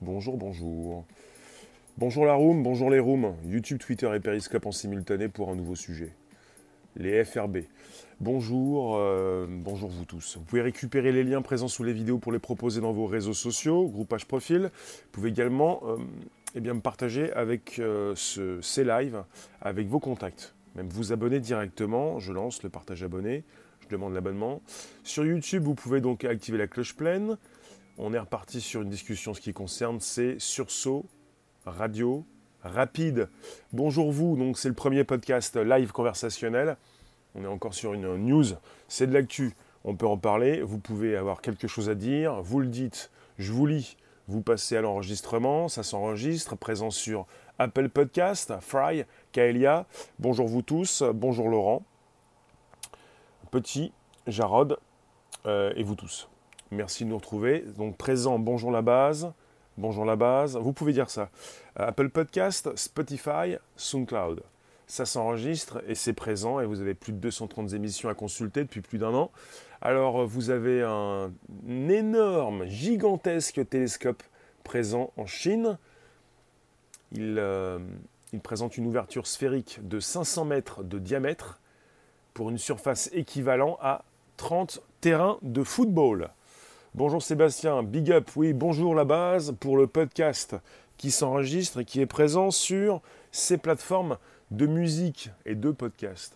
Bonjour, bonjour. Bonjour la room, bonjour les rooms. YouTube, Twitter et Periscope en simultané pour un nouveau sujet. Les FRB. Bonjour, euh, bonjour vous tous. Vous pouvez récupérer les liens présents sous les vidéos pour les proposer dans vos réseaux sociaux, groupage profil. Vous pouvez également euh, eh bien, me partager avec euh, ce, ces lives, avec vos contacts. Même vous abonner directement, je lance le partage abonné, je demande l'abonnement. Sur YouTube, vous pouvez donc activer la cloche pleine. On est reparti sur une discussion ce qui concerne ces sursauts radio rapide. Bonjour vous, donc c'est le premier podcast live conversationnel. On est encore sur une news, c'est de l'actu, on peut en parler, vous pouvez avoir quelque chose à dire, vous le dites, je vous lis, vous passez à l'enregistrement, ça s'enregistre, présent sur Apple Podcast, Fry, Kaelia, bonjour vous tous, bonjour Laurent, Petit, Jarod euh, et vous tous. Merci de nous retrouver. Donc présent, bonjour la base, bonjour la base, vous pouvez dire ça. Apple Podcast, Spotify, SoundCloud ça s'enregistre et c'est présent et vous avez plus de 230 émissions à consulter depuis plus d'un an. Alors vous avez un, énorme, gigantesque télescope présent en Chine. Il, euh, présente une ouverture sphérique de 500 mètres de diamètre pour une surface équivalente à 30 terrains de football. Bonjour Sébastien, big up, oui, bonjour la base pour le podcast qui s'enregistre et qui est présent sur ces plateformes de musique et de podcast.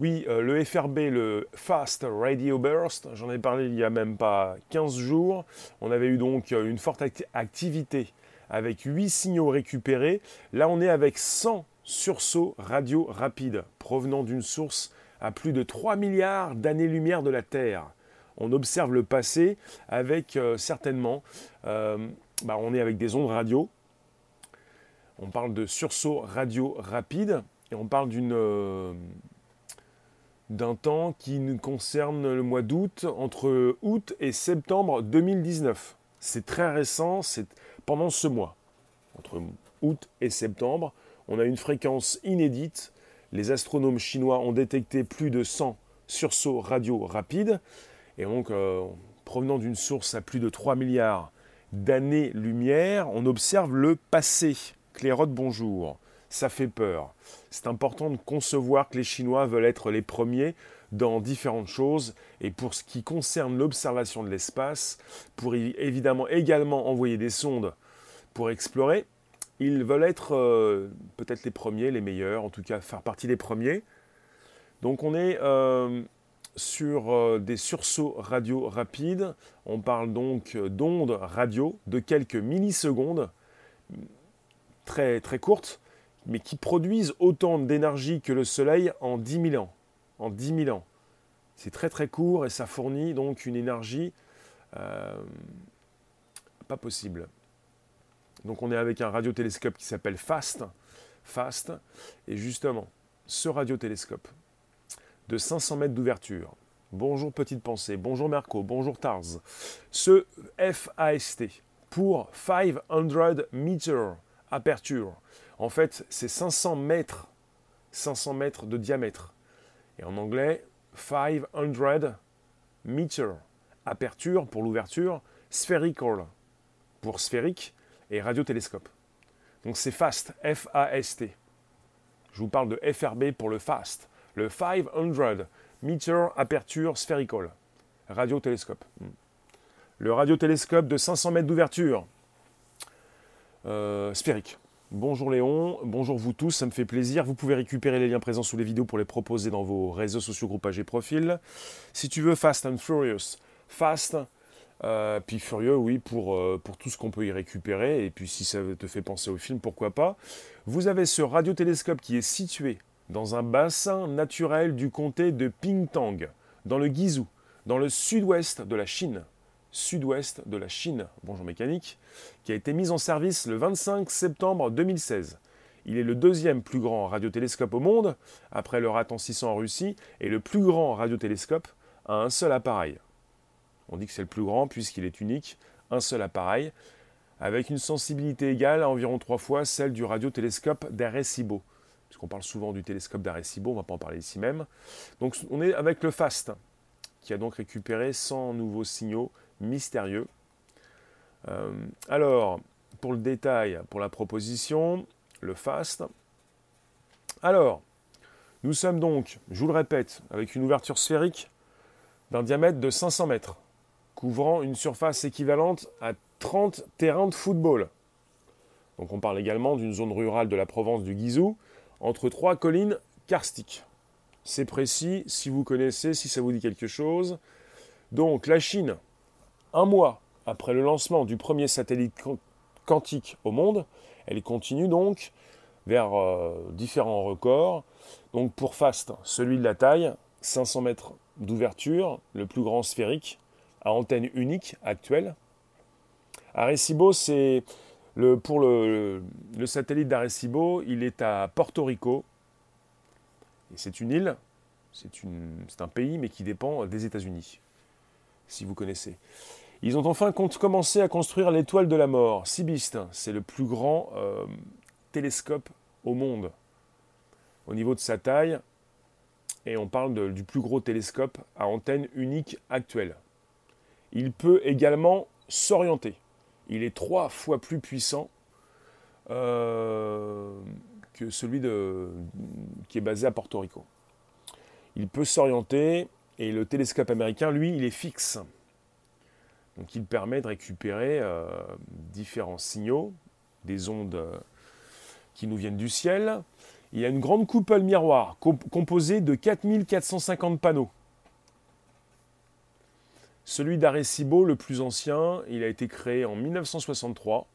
Oui, euh, le FRB, le Fast Radio Burst, j'en ai parlé il y a même pas 15 jours. On avait eu donc euh, une forte activité avec 8 signaux récupérés. Là, on est avec 100 sursauts radio rapides provenant d'une source à plus de 3 milliards d'années-lumière de la Terre. On observe le passé avec euh, certainement, bah, on est avec des ondes radio on parle de sursaut radio rapide et on parle euh, d'un temps qui nous concerne le mois d'août, entre août et septembre 2019. C'est très récent, c'est pendant ce mois. Entre août et septembre, on a une fréquence inédite. Les astronomes chinois ont détecté plus de 100 sursauts radio rapides. Et donc, euh, provenant d'une source à plus de 3 milliards d'années-lumière, on observe le passé. Clairotte, bonjour. Ça fait peur. C'est important de concevoir que les Chinois veulent être les premiers dans différentes choses. Et pour ce qui concerne l'observation de l'espace, pour évidemment également envoyer des sondes pour explorer, ils veulent être euh, peut-être les premiers, les meilleurs, en tout cas faire partie des premiers. Donc on est euh, sur euh, des sursauts radio rapides. On parle donc d'ondes radio de quelques millisecondes très, très courtes, mais qui produisent autant d'énergie que le Soleil en 10 000 ans. En 10 000 ans. C'est très très court et ça fournit donc une énergie euh, pas possible. Donc on est avec un radiotélescope qui s'appelle FAST. FAST. Et justement, ce radiotélescope de 500 mètres d'ouverture. Bonjour Petite Pensée, bonjour Merco, bonjour Tars. Ce FAST pour 500 meters aperture. En fait, c'est 500 mètres, 500 mètres de diamètre. Et en anglais, 500 meters. Aperture pour l'ouverture, spherical pour sphérique et radiotélescope. Donc c'est FAST, F-A-S-T. Je vous parle de FRB pour le FAST, le 500 meter aperture spherical, radiotélescope. Hmm. Le radiotélescope de 500 mètres d'ouverture, euh, sphérique. Bonjour Léon, bonjour vous tous, ça me fait plaisir. Vous pouvez récupérer les liens présents sous les vidéos pour les proposer dans vos réseaux sociaux, groupages et profils. Si tu veux, Fast and Furious. Fast, euh, puis Furieux, oui, pour, euh, pour tout ce qu'on peut y récupérer. Et puis si ça te fait penser au film, pourquoi pas. Vous avez ce radiotélescope qui est situé dans un bassin naturel du comté de Pingtang, dans le Guizhou, dans le sud-ouest de la Chine sud-ouest de la Chine, bonjour mécanique, qui a été mise en service le 25 septembre 2016. Il est le deuxième plus grand radiotélescope au monde, après le Ratan 600 en Russie, et le plus grand radiotélescope à un seul appareil. On dit que c'est le plus grand puisqu'il est unique, un seul appareil, avec une sensibilité égale à environ trois fois celle du radiotélescope d'Arecibo. Puisqu'on parle souvent du télescope d'Arecibo, on ne va pas en parler ici même. Donc on est avec le FAST, qui a donc récupéré 100 nouveaux signaux mystérieux. Euh, alors, pour le détail, pour la proposition, le FAST. Alors, nous sommes donc, je vous le répète, avec une ouverture sphérique d'un diamètre de 500 mètres, couvrant une surface équivalente à 30 terrains de football. Donc on parle également d'une zone rurale de la Provence du Guizou, entre trois collines karstiques. C'est précis, si vous connaissez, si ça vous dit quelque chose. Donc la Chine, un mois après le lancement du premier satellite quantique au monde, elle continue donc vers euh, différents records. Donc pour FAST, celui de la taille, 500 mètres d'ouverture, le plus grand sphérique, à antenne unique actuelle. Arecibo, c'est pour le, satellite d'Arecibo, il est à Porto Rico. Et c'est une île, c'est un pays, mais qui dépend des États-Unis, si vous connaissez. Ils ont enfin commencé à construire l'étoile de la mort, Sibiste. C'est le plus grand euh, télescope au monde au niveau de sa taille. Et on parle du plus gros télescope à antenne unique actuelle. Il peut également s'orienter. Il est trois fois plus puissant euh, que celui qui est basé à Porto Rico. Il peut s'orienter et le télescope américain, lui, il est fixe. Donc il permet de récupérer euh, différents signaux, des ondes euh, qui nous viennent du ciel. Il y a une grande coupole miroir composée de 4450 panneaux. Celui d'Arecibo, le plus ancien, il a été créé en 1963.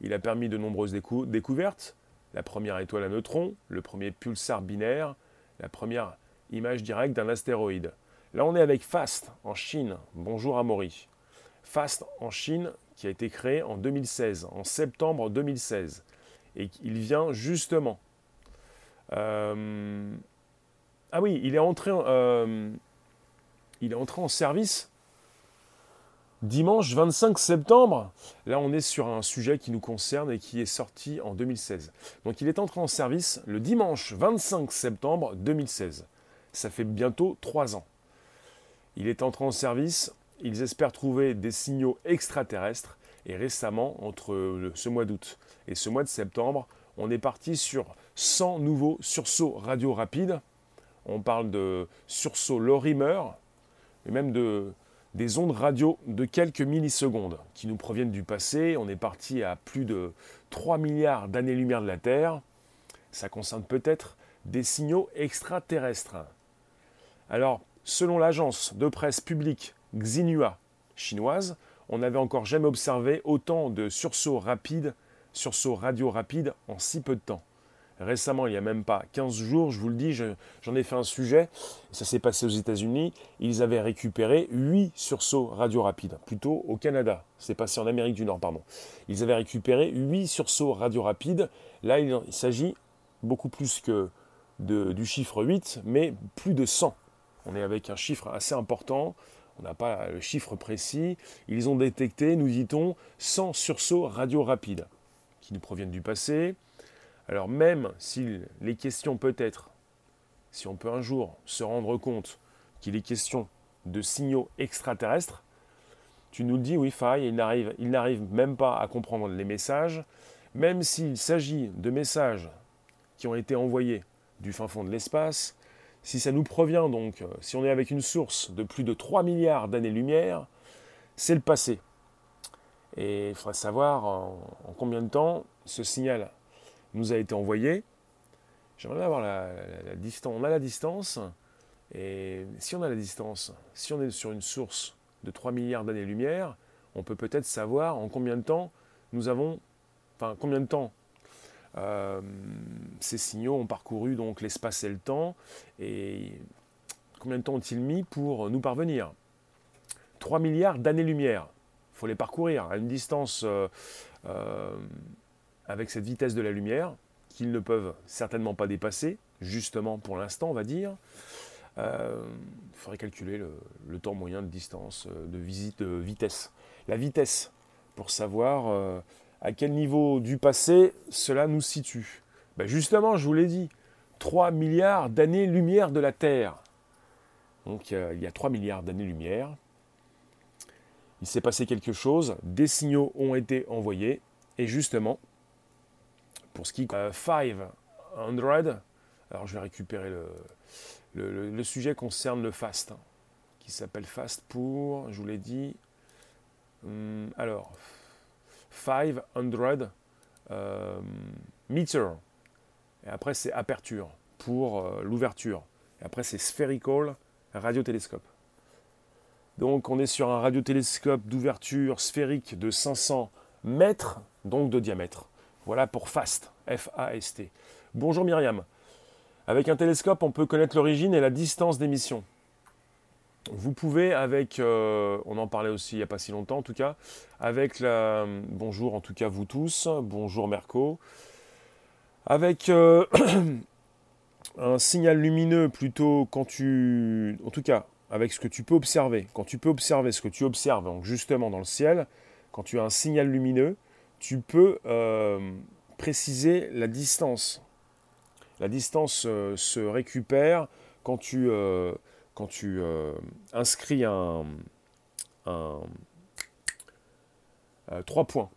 Il a permis de nombreuses découvertes. La première étoile à neutrons, le premier pulsar binaire, la première image directe d'un astéroïde. Là, on est avec FAST en Chine. Bonjour Amaury. FAST en Chine qui a été créé en 2016, en septembre 2016. Et il vient justement. Euh, ah oui, il est entré, euh, il est entré en service dimanche 25 septembre. Là, on est sur un sujet qui nous concerne et qui est sorti en 2016. Donc, il est entré en service le dimanche 25 septembre 2016. Ça fait bientôt trois ans. Il est entré en service, ils espèrent trouver des signaux extraterrestres et récemment, entre ce mois d'août et ce mois de septembre, on est parti sur 100 nouveaux sursauts radio rapides. On parle de sursauts Lorimer, et même de, des ondes radio de quelques millisecondes qui nous proviennent du passé. On est parti à plus de 3 milliards d'années-lumière de la Terre. Ça concerne peut-être des signaux extraterrestres. Alors, Selon l'agence de presse publique Xinhua chinoise, on n'avait encore jamais observé autant de sursauts rapides, sursauts radio rapides en si peu de temps. Récemment, il n'y a même pas 15 jours, je vous le dis, j'en ai fait un sujet, ça s'est passé aux États-Unis, ils avaient récupéré 8 sursauts radio rapides, plutôt au Canada, c'est passé en Amérique du Nord, pardon. Ils avaient récupéré 8 sursauts radio rapides, là il, s'agit beaucoup plus que du chiffre 8, mais plus de 100 on est avec un chiffre assez important, on n'a pas le chiffre précis. Ils ont détecté, nous dit-on, 100 sursauts radio rapides qui nous proviennent du passé. Alors même si les questions peut-être, si on peut un jour se rendre compte qu'il est question de signaux extraterrestres, tu nous le dis, oui, faille, il n'arrive, il n'arrive même pas à comprendre les messages, même s'il s'agit de messages qui ont été envoyés du fin fond de l'espace, si ça nous provient donc, euh, si on est avec une source de plus de 3 milliards d'années-lumière, c'est le passé. Et il faudrait savoir en, combien de temps ce signal nous a été envoyé. J'aimerais avoir la, distance. On a la distance. Et si on a la distance, si on est sur une source de 3 milliards d'années-lumière, on peut peut-être savoir en combien de temps nous avons, enfin combien de temps euh, ces signaux ont parcouru donc l'espace et le temps. Et combien de temps ont-ils mis pour nous parvenir? 3 milliards d'années-lumière. Il faut les parcourir à une distance euh, euh, avec cette vitesse de la lumière qu'ils ne peuvent certainement pas dépasser, justement pour l'instant on va dire. il faudrait calculer le, temps moyen de distance, de visite, de vitesse. La vitesse, pour savoir à quel niveau du passé cela nous situe ben Justement, je vous l'ai dit, 3 milliards d'années-lumière de la Terre. Donc il y a 3 milliards d'années-lumière. il s'est passé quelque chose, des signaux ont été envoyés, et justement, pour ce qui est euh, 500, alors je vais récupérer le, le, sujet concerne le fast, hein, qui s'appelle fast pour, je vous l'ai dit, hum, alors, 500 euh, meter, et après c'est aperture pour euh, l'ouverture, et après c'est spherical radiotélescope. Donc on est sur un radiotélescope d'ouverture sphérique de 500 mètres, donc de diamètre. Voilà pour FAST, F-A-S-T. Bonjour Myriam. Avec un télescope, on peut connaître l'origine et la distance d'émission. Vous pouvez avec, euh, on en parlait aussi il n'y a pas si longtemps en tout cas, avec la, bonjour en tout cas vous tous, bonjour Merco, avec euh, un signal lumineux plutôt quand tu, en tout cas avec ce que tu peux observer, quand tu peux observer ce que tu observes donc justement dans le ciel, quand tu as un signal lumineux, tu peux euh, préciser la distance. La distance euh, se récupère quand tu, euh, inscris un, trois points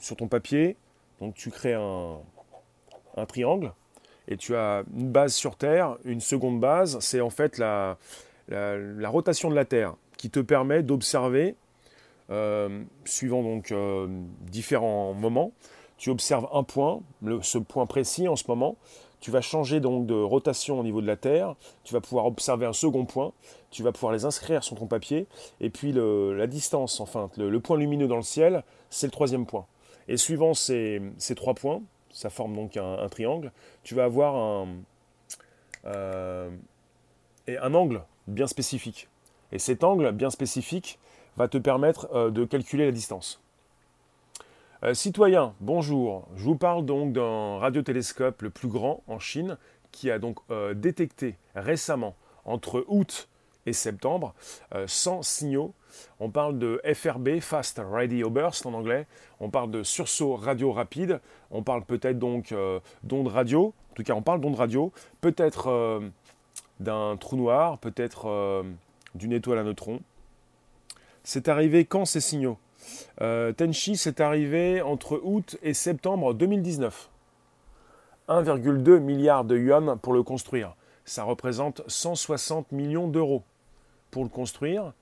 sur ton papier. Donc tu crées un, triangle et tu as une base sur Terre, une seconde base, c'est en fait la, rotation de la Terre qui te permet d'observer, euh, suivant donc euh, différents moments, tu observes un point, ce point précis en ce moment, tu vas changer donc de rotation au niveau de la Terre, tu vas pouvoir observer un second point, tu vas pouvoir les inscrire sur ton papier, et puis la distance, enfin le, point lumineux dans le ciel, c'est le troisième point. Et suivant ces, trois points, ça forme donc un, triangle, tu vas avoir euh, un angle bien spécifique. Et cet angle bien spécifique va te permettre euh, de calculer la distance. Euh, citoyen, bonjour. Je vous parle donc d'un radiotélescope le plus grand en Chine qui a donc détecté récemment entre août et septembre 100 signaux on parle de FRB, Fast Radio Burst en anglais. On parle de sursaut radio rapide. On parle peut-être donc euh, d'ondes radio. En tout cas, on parle d'ondes radio. Peut-être euh, d'un trou noir, peut-être euh, d'une étoile à neutrons. C'est arrivé quand ces signaux Tenchi, c'est arrivé entre août et septembre 2019. 1,2 milliard de yuan pour le construire. Ça représente 160 millions d'euros pour le construire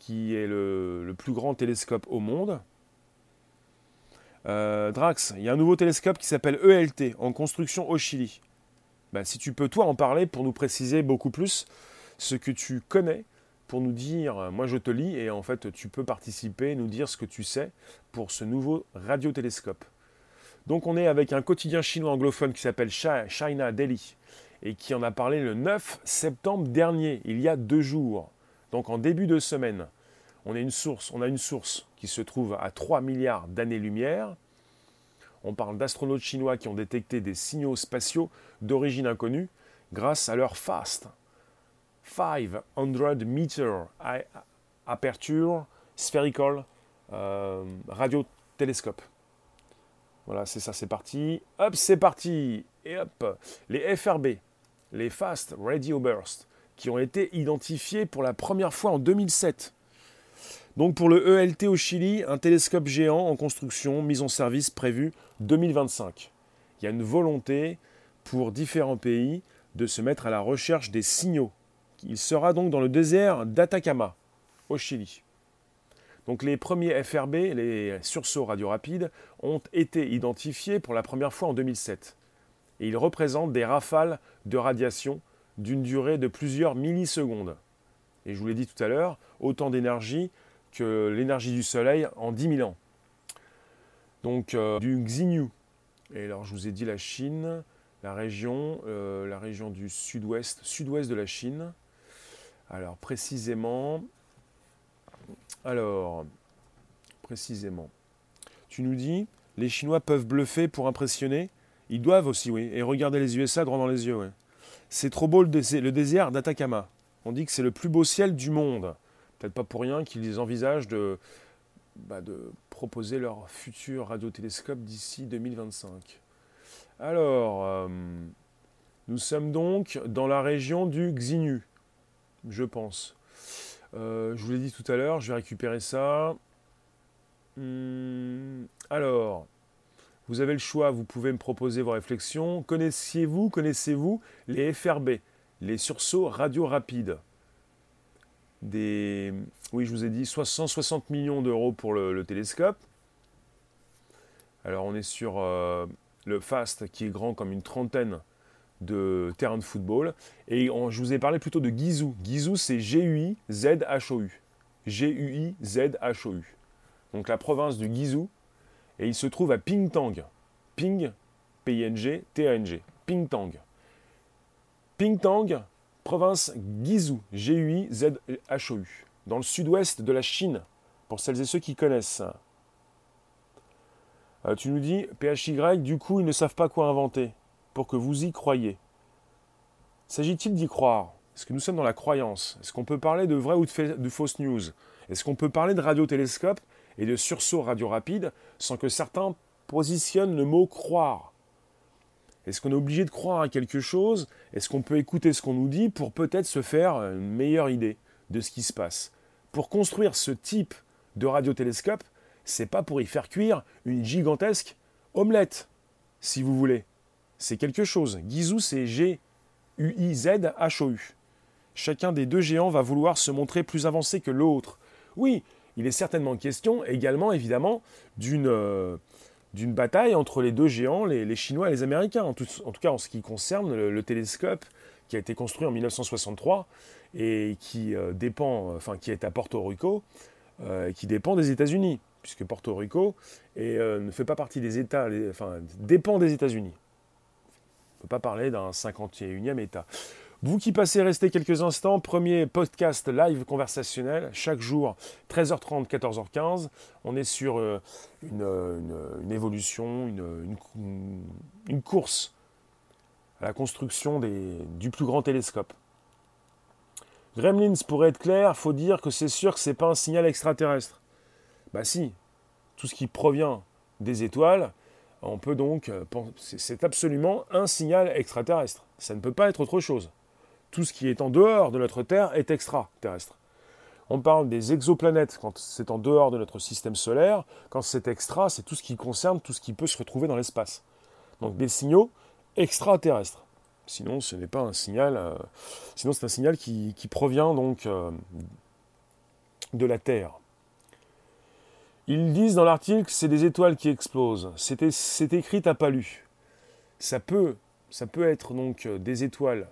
qui est le, plus grand télescope au monde. Euh, Drax, il y a un nouveau télescope qui s'appelle ELT, en construction au Chili. Ben, si tu peux, toi, en parler pour nous préciser beaucoup plus ce que tu connais, pour nous dire, euh, moi je te lis, et en fait tu peux participer, nous dire ce que tu sais pour ce nouveau radiotélescope. Donc on est avec un quotidien chinois anglophone qui s'appelle China Daily, et qui en a parlé le 9 septembre dernier, il y a deux jours. Donc en début de semaine, on a une source, on a une source qui se trouve à 3 milliards d'années-lumière. On parle d'astronautes chinois qui ont détecté des signaux spatiaux d'origine inconnue grâce à leur FAST, 500 meter aperture spherical euh, radiotélescope. Voilà, c'est ça, c'est parti. Hop, c'est parti. Et hop, les FRB, les Fast Radio Burst, qui ont été identifiés pour la première fois en 2007. Donc pour le ELT au Chili, un télescope géant en construction, mis en service prévu 2025. Il y a une volonté pour différents pays de se mettre à la recherche des signaux. Il sera donc dans le désert d'Atacama, au Chili. Donc les premiers FRB, les sursauts radiorapides, ont été identifiés pour la première fois en 2007. Et ils représentent des rafales de radiation d'une durée de plusieurs millisecondes. Et je vous l'ai dit tout à l'heure, autant d'énergie que l'énergie du Soleil en 10 000 ans. Donc euh, du Xinyu. Et alors je vous ai dit la Chine, la région, euh, la région du sud-ouest, sud-ouest de la Chine. Alors précisément, tu nous dis, les Chinois peuvent bluffer pour impressionner? Ils doivent aussi, oui, et regarder les USA droit dans les yeux, oui. C'est trop beau le, désert d'Atacama. On dit que c'est le plus beau ciel du monde. Peut-être pas pour rien qu'ils envisagent de, bah, proposer leur futur radiotélescope d'ici 2025. Alors, euh, nous sommes donc dans la région du Xinyu, je pense. je vous l'ai dit tout à l'heure, je vais récupérer ça. Hmm, alors, vous avez le choix, vous pouvez me proposer vos réflexions. Connaissiez-vous, connaissez-vous les FRB, les sursauts radio rapides? Des, Oui, je vous ai dit 160 millions d'euros pour le, télescope. Alors on est sur euh, le FAST qui est grand comme une trentaine de terrains de football. Et je vous ai parlé plutôt de Gizou. Gizou c'est G-U-I-Z-H-O-U. G-U-I-Z-H-O-U. Donc la province du Gizou et il se trouve à Pingtang. Ping, P-I-N-G, T-A-N-G. Pingtang. Pingtang, province Guizhou, G-U-I-Z-H-O-U, dans le sud-ouest de la Chine, pour celles et ceux qui connaissent. Euh, tu nous dis, PHY, du coup, ils ne savent pas quoi inventer, pour que vous y croyez. S'agit-il d'y croire? Est-ce que nous sommes dans la croyance? Est-ce qu'on peut parler de vrai ou de, de fausses news? Est-ce qu'on peut parler de radiotélescope et de sursaut radio rapide sans que certains positionnent le mot croire? Est-ce qu'on est obligé de croire à quelque chose? Est-ce qu'on peut écouter ce qu'on nous dit pour peut-être se faire une meilleure idée de ce qui se passe? Pour construire ce type de radiotélescope, c'est pas pour y faire cuire une gigantesque omelette, si vous voulez. C'est quelque chose. Gizou, c'est G-U-I-Z-H-O-U. Chacun des deux géants va vouloir se montrer plus avancé que l'autre. Oui, il est certainement question également, évidemment, d'une euh, bataille entre les deux géants, les, Chinois et les Américains, en tout, cas en ce qui concerne le, télescope qui a été construit en 1963 et qui euh, dépend, enfin qui est à Porto Rico, euh, qui dépend des États-Unis, puisque Porto Rico ne fait pas partie des États, enfin dépend des États-Unis. Pas parler d'un 51e État. Vous qui passez rester quelques instants, premier podcast live conversationnel, chaque jour, 13h30, 14h15. On est sur euh, une, évolution, une, course à la construction du plus grand télescope. Gremlins, pour être clair, faut dire que c'est sûr que ce n'est pas un signal extraterrestre. Bah si, tout ce qui provient des étoiles, on peut donc, euh, c'est absolument un signal extraterrestre. Ça ne peut pas être autre chose tout ce qui est en dehors de notre Terre est extraterrestre. On parle des exoplanètes quand c'est en dehors de notre système solaire. Quand c'est extra, c'est tout ce qui concerne tout ce qui peut se retrouver dans l'espace. Donc des signaux extraterrestres. Sinon, ce n'est pas un signal. Euh, sinon, c'est un signal qui, provient donc euh, de la Terre. Ils disent dans l'article que c'est des étoiles qui explosent. C'est écrit à pas lu. Ça peut, ça peut être donc euh, des étoiles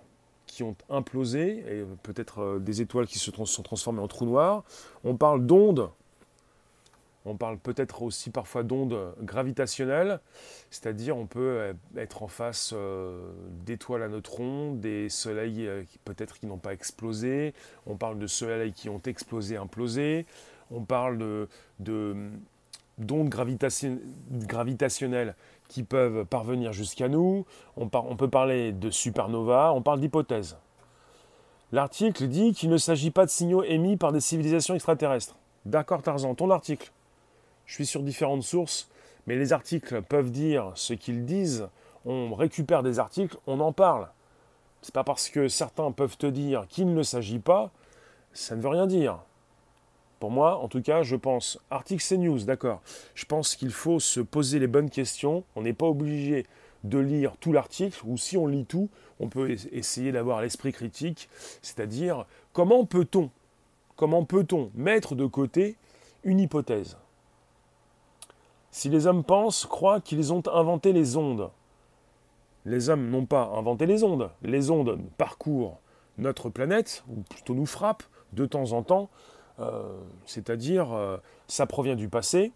qui ont implosé, et peut-être euh, des étoiles qui se sont transformées en trous noirs. On parle d'ondes, on parle peut-être aussi parfois d'ondes gravitationnelles, c'est-à-dire on peut euh, être en face d'étoiles à neutrons, des soleils peut-être qui n'ont pas explosé, on parle de soleils qui ont explosé, implosé, on parle de, d'ondes gravitationnelles qui peuvent parvenir jusqu'à nous, on, peut parler de supernova, on parle d'hypothèses. L'article dit qu'il ne s'agit pas de signaux émis par des civilisations extraterrestres. D'accord Tarzan, ton article. Je suis sur différentes sources, mais les articles peuvent dire ce qu'ils disent, on récupère des articles, on en parle. C'est pas parce que certains peuvent te dire qu'il ne s'agit pas, ça ne veut rien dire. Pour moi, en tout cas, je pense, article CNews, d'accord, je pense qu'il faut se poser les bonnes questions. On n'est pas obligé de lire tout l'article, ou si on lit tout, on peut essayer d'avoir l'esprit critique, c'est-à-dire comment peut-on, comment peut-on mettre de côté une hypothèse? Si les hommes pensent, croient qu'ils ont inventé les ondes, les hommes n'ont pas inventé les ondes, les ondes parcourent notre planète, ou plutôt nous frappent de temps en temps, c'est-à-dire euh, ça provient du passé.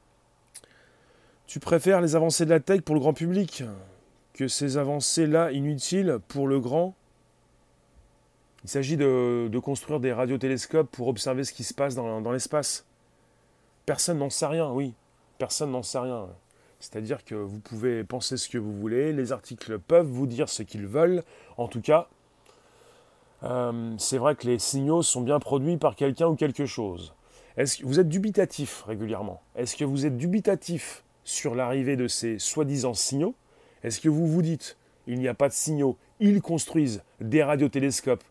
Tu préfères les avancées de la tech pour le grand public que ces avancées-là inutiles pour le grand? Il s'agit de, construire des radiotélescopes pour observer ce qui se passe dans, l'espace. Personne n'en sait rien, oui. Personne n'en sait rien. C'est-à-dire que vous pouvez penser ce que vous voulez, les articles peuvent vous dire ce qu'ils veulent. En tout cas, euh, c'est vrai que les signaux sont bien produits par quelqu'un ou quelque chose. Est-ce que vous êtes dubitatif régulièrement? Est-ce que vous êtes dubitatif sur l'arrivée de ces soi-disant signaux? Est-ce que vous vous dites, il n'y a pas de signaux, ils construisent des radiotélescopes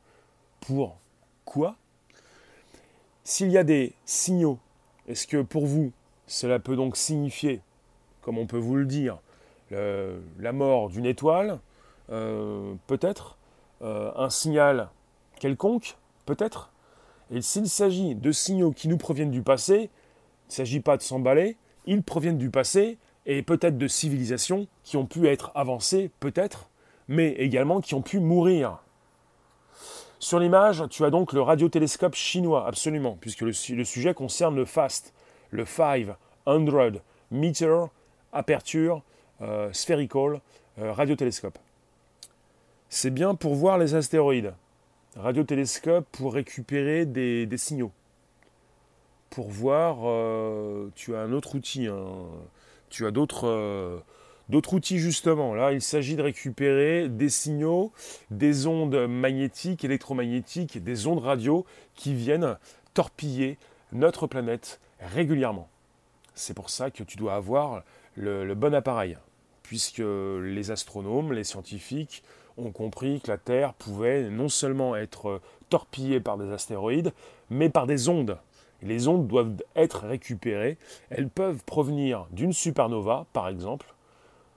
pour quoi? S'il y a des signaux, est-ce que pour vous, cela peut donc signifier, comme on peut vous le dire, la mort d'une étoile, euh, peut-être, euh, un signal quelconque, peut-être. Et s'il s'agit de signaux qui nous proviennent du passé, il ne s'agit pas de s'emballer, ils proviennent du passé et peut-être de civilisations qui ont pu être avancées, peut-être, mais également qui ont pu mourir. Sur l'image, tu as donc le radiotélescope chinois, absolument, puisque le, sujet concerne le FAST, le 500 Meter Aperture euh, Spherical euh, Radiotélescope. C'est bien pour voir les astéroïdes. Radiotélescope pour récupérer des, signaux. Pour voir, euh, tu as un autre outil, hein. tu as d'autres d'autres outils justement. Là, il s'agit de récupérer des signaux, des ondes magnétiques, électromagnétiques, des ondes radio qui viennent torpiller notre planète régulièrement. C'est pour ça que tu dois avoir le, bon appareil, puisque les astronomes, les scientifiques ont compris que la Terre pouvait non seulement être torpillée par des astéroïdes, mais par des ondes. Les ondes doivent être récupérées. Elles peuvent provenir d'une supernova, par exemple,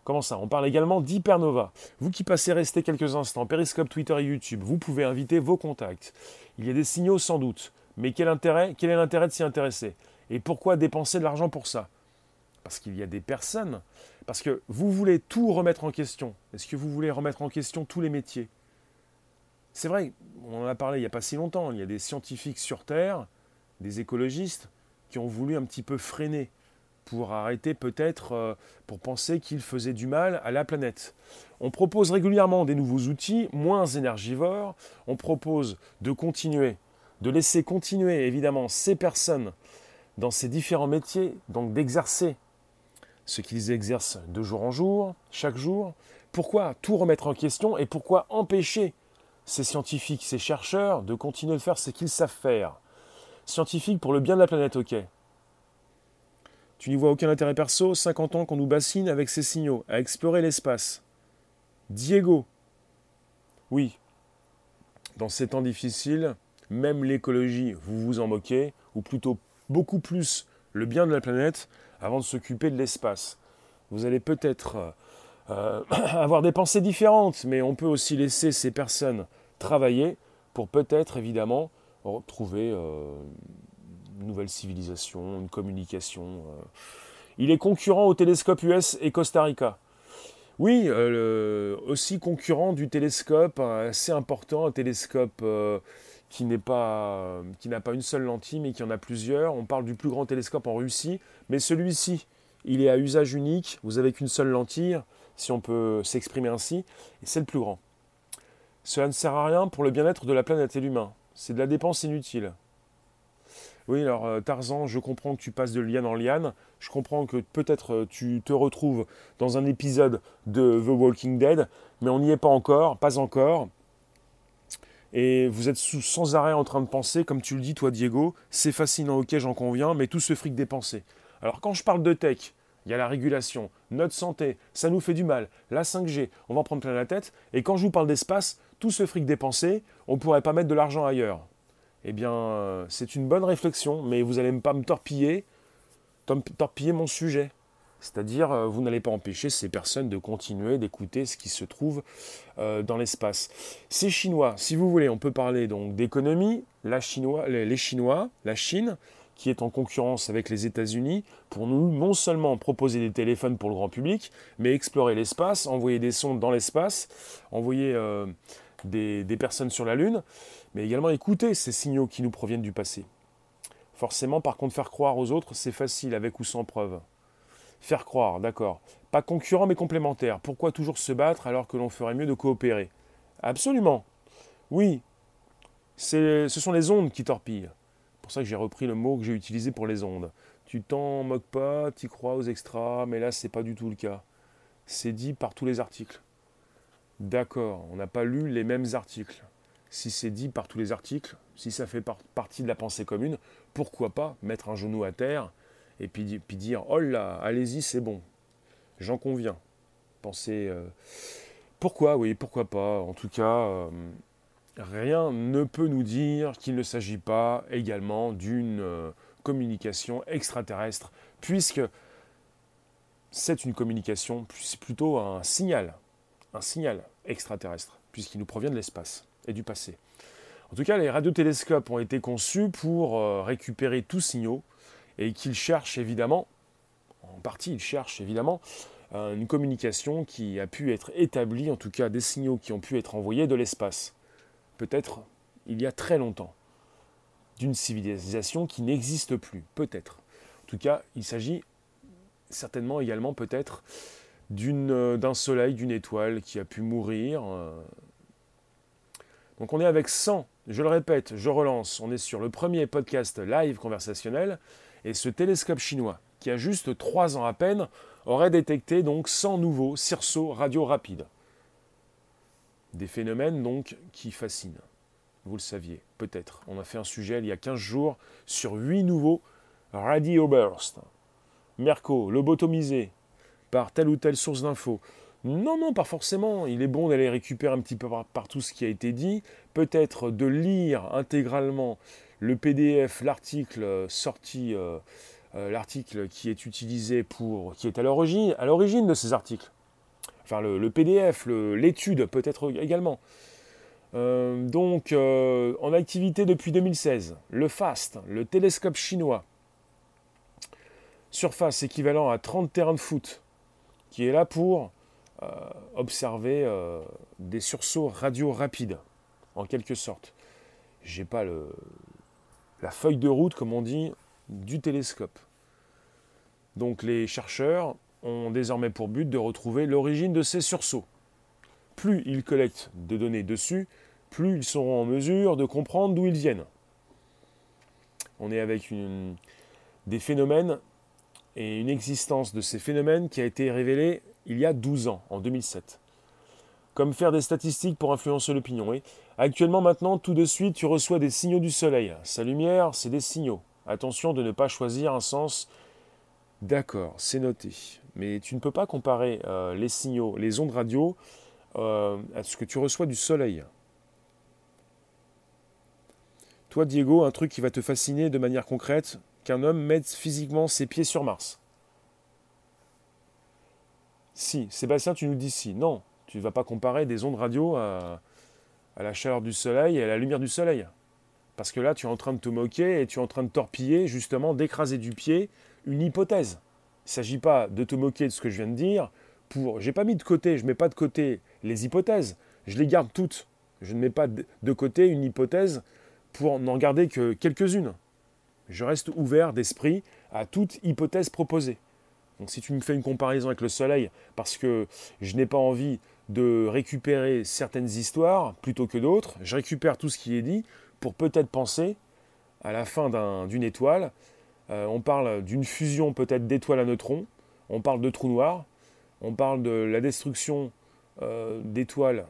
Comment ça? On parle également d'hypernova. Vous qui passez rester quelques instants, Periscope, Twitter et YouTube, vous pouvez inviter vos contacts. Il y a des signaux sans doute, mais quel, intérêt, quel est l'intérêt de s'y intéresser? Et pourquoi dépenser de l'argent pour ça? Parce qu'il y a des personnes, parce que vous voulez tout remettre en question. Est-ce que vous voulez remettre en question tous les métiers? C'est vrai, on en a parlé il n'y a pas si longtemps, il y a des scientifiques sur Terre, des écologistes, qui ont voulu un petit peu freiner pour arrêter peut-être, euh, pour penser qu'il faisait du mal à la planète. On propose régulièrement des nouveaux outils, moins énergivores. On propose de continuer, de laisser continuer évidemment ces personnes dans ces différents métiers, donc d'exercer ce qu'ils exercent de jour en jour, chaque jour. Pourquoi tout remettre en question et pourquoi empêcher ces scientifiques, ces chercheurs de continuer de faire ce qu'ils savent faire? Scientifiques pour le bien de la planète, ok. Tu n'y vois aucun intérêt perso, 50 ans qu'on nous bassine avec ces signaux, à explorer l'espace. Diego. Oui. Dans ces temps difficiles, même l'écologie, vous vous en moquez, ou plutôt beaucoup plus le bien de la planète, avant de s'occuper de l'espace. Vous allez peut-être euh, avoir des pensées différentes, mais on peut aussi laisser ces personnes travailler pour peut-être évidemment trouver euh, nouvelle civilisation, une communication. Euh. Il est concurrent au télescope US et Costa Rica. Oui, aussi concurrent du télescope assez important, un télescope qui n'a pas une seule lentille, mais qui en a plusieurs. On parle du plus grand télescope en Russie, mais celui-ci, il est à usage unique. Vous avez qu'une seule lentille, si on peut s'exprimer ainsi, et c'est le plus grand. Cela ne sert à rien pour le bien-être de la planète et l'humain. C'est de la dépense inutile. Oui, alors euh, Tarzan, je comprends que tu passes de liane en liane. Je comprends que peut-être euh, tu te retrouves dans un épisode de The Walking Dead, mais on n'y est pas encore, pas encore. Et vous êtes sans arrêt en train de penser, comme tu le dis toi Diego, c'est fascinant, ok j'en conviens, mais tout ce fric dépensé. Alors quand je parle de tech, il y a la régulation, notre santé, ça nous fait du mal, la 5G, on va en prendre plein la tête, et quand je vous parle d'espace, tout ce fric dépensé, on ne pourrait pas mettre de l'argent ailleurs eh bien, euh, c'est une bonne réflexion, mais vous n'allez pas me torpiller, torpiller mon sujet. C'est-à-dire, euh, vous n'allez pas empêcher ces personnes de continuer d'écouter ce qui se trouve euh, dans l'espace. Ces Chinois, si vous voulez, on peut parler donc d'économie, les Chinois, la Chine, qui est en concurrence avec les États-Unis, pour nous non seulement proposer des téléphones pour le grand public, mais explorer l'espace, envoyer des sondes dans l'espace, envoyer des, personnes sur la Lune, mais également écouter ces signaux qui nous proviennent du passé. Forcément, par contre, faire croire aux autres, c'est facile, avec ou sans preuve. Faire croire, d'accord. Pas concurrent, mais complémentaire. Pourquoi toujours se battre alors que l'on ferait mieux de coopérer? Absolument. Oui, ce sont les ondes qui torpillent. C'est pour ça que j'ai repris le mot que j'ai utilisé pour les ondes. Tu t'en moques pas, tu crois aux extras, mais là, c'est pas du tout le cas. C'est dit par tous les articles. D'accord, on n'a pas lu les mêmes articles. Si c'est dit par tous les articles, si ça fait partie de la pensée commune, pourquoi pas mettre un genou à terre et puis, dire Oh là, allez-y, c'est bon. J'en conviens. Pensez. Euh, pourquoi, oui, pourquoi pas. En tout cas, euh, rien ne peut nous dire qu'il ne s'agit pas également d'une euh, communication extraterrestre, puisque c'est une communication, c'est plutôt un signal, un signal extraterrestre, puisqu'il nous provient de l'espace et du passé. En tout cas, les radiotélescopes ont été conçus pour récupérer tous signaux et qu'ils cherchent évidemment, en partie ils cherchent évidemment, euh, une communication qui a pu être établie, en tout cas des signaux qui ont pu être envoyés de l'espace. Peut-être il y a très longtemps, d'une civilisation qui n'existe plus, peut-être. En tout cas, il s'agit certainement également peut-être euh, d'un soleil, d'une étoile qui a pu mourir. Euh. Donc on est avec 100, je le répète, je relance, on est sur le premier podcast live conversationnel, et ce télescope chinois, qui a juste 3 ans à peine, aurait détecté donc 100 nouveaux cerceaux radio rapides. Des phénomènes donc qui fascinent. Vous le saviez, peut-être. On a fait un sujet il y a 15 jours sur 8 nouveaux radio bursts. Merco, lobotomisé par telle ou telle source d'infos. Non, non, pas forcément. Il est bon d'aller récupérer un petit peu par, tout ce qui a été dit. Peut-être de lire intégralement le PDF, l'article euh, sorti, euh, euh, l'article qui est utilisé pour, qui est à l'origine, à l'origine de ces articles. Enfin, le, PDF, l'étude peut-être également. donc, en activité depuis 2016, le FAST, le télescope chinois, surface équivalent à 30 terrains de foot, qui est là pour observer des sursauts radio rapides, en quelque sorte. J'ai pas le, la feuille de route, comme on dit, du télescope. Donc les chercheurs ont désormais pour but de retrouver l'origine de ces sursauts. Plus ils collectent de données dessus, plus ils seront en mesure de comprendre d'où ils viennent. On est avec des phénomènes et une existence de ces phénomènes qui a été révélée il y a 12 ans, en 2007. Comme faire des statistiques pour influencer l'opinion. Et actuellement, maintenant, tout de suite, tu reçois des signaux du soleil. Sa lumière, c'est des signaux. Attention de ne pas choisir un sens. D'accord, c'est noté. Mais tu ne peux pas comparer euh, les signaux, les ondes radio, euh, à ce que tu reçois du soleil. Toi, Diego, un truc qui va te fasciner de manière concrète, qu'un homme mette physiquement ses pieds sur Mars. Si, Sébastien, tu nous dis si. Non, tu ne vas pas comparer des ondes radio à, la chaleur du soleil et à la lumière du soleil. Parce que là, tu es en train de te moquer et tu es en train de torpiller, justement, d'écraser du pied une hypothèse. Il ne s'agit pas de te moquer de ce que je viens de dire. Pour, j'ai pas mis de côté, je ne mets pas de côté les hypothèses. Je les garde toutes. Je ne mets pas de côté une hypothèse pour n'en garder que quelques-unes. Je reste ouvert d'esprit à toute hypothèse proposée. Donc si tu me fais une comparaison avec le Soleil, parce que je n'ai pas envie de récupérer certaines histoires plutôt que d'autres, je récupère tout ce qui est dit pour peut-être penser à la fin d'une étoile. Euh, on parle d'une fusion peut-être d'étoiles à neutrons, on parle de trous noirs, on parle de la destruction euh, d'étoiles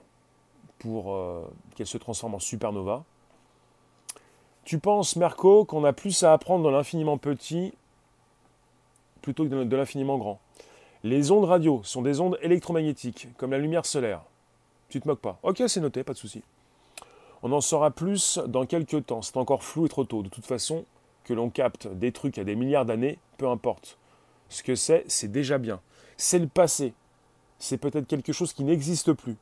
pour euh, qu'elles se transforment en supernova. Tu penses, Merco, qu'on a plus à apprendre dans l'infiniment petit plutôt que de l'infiniment grand? Les ondes radio sont des ondes électromagnétiques, comme la lumière solaire. Tu te moques pas. Ok, c'est noté, pas de souci. On en saura plus dans quelques temps. C'est encore flou et trop tôt. De toute façon, que l'on capte des trucs à des milliards d'années, peu importe. Ce que c'est, c'est déjà bien. C'est le passé. C'est peut-être quelque chose qui n'existe plus.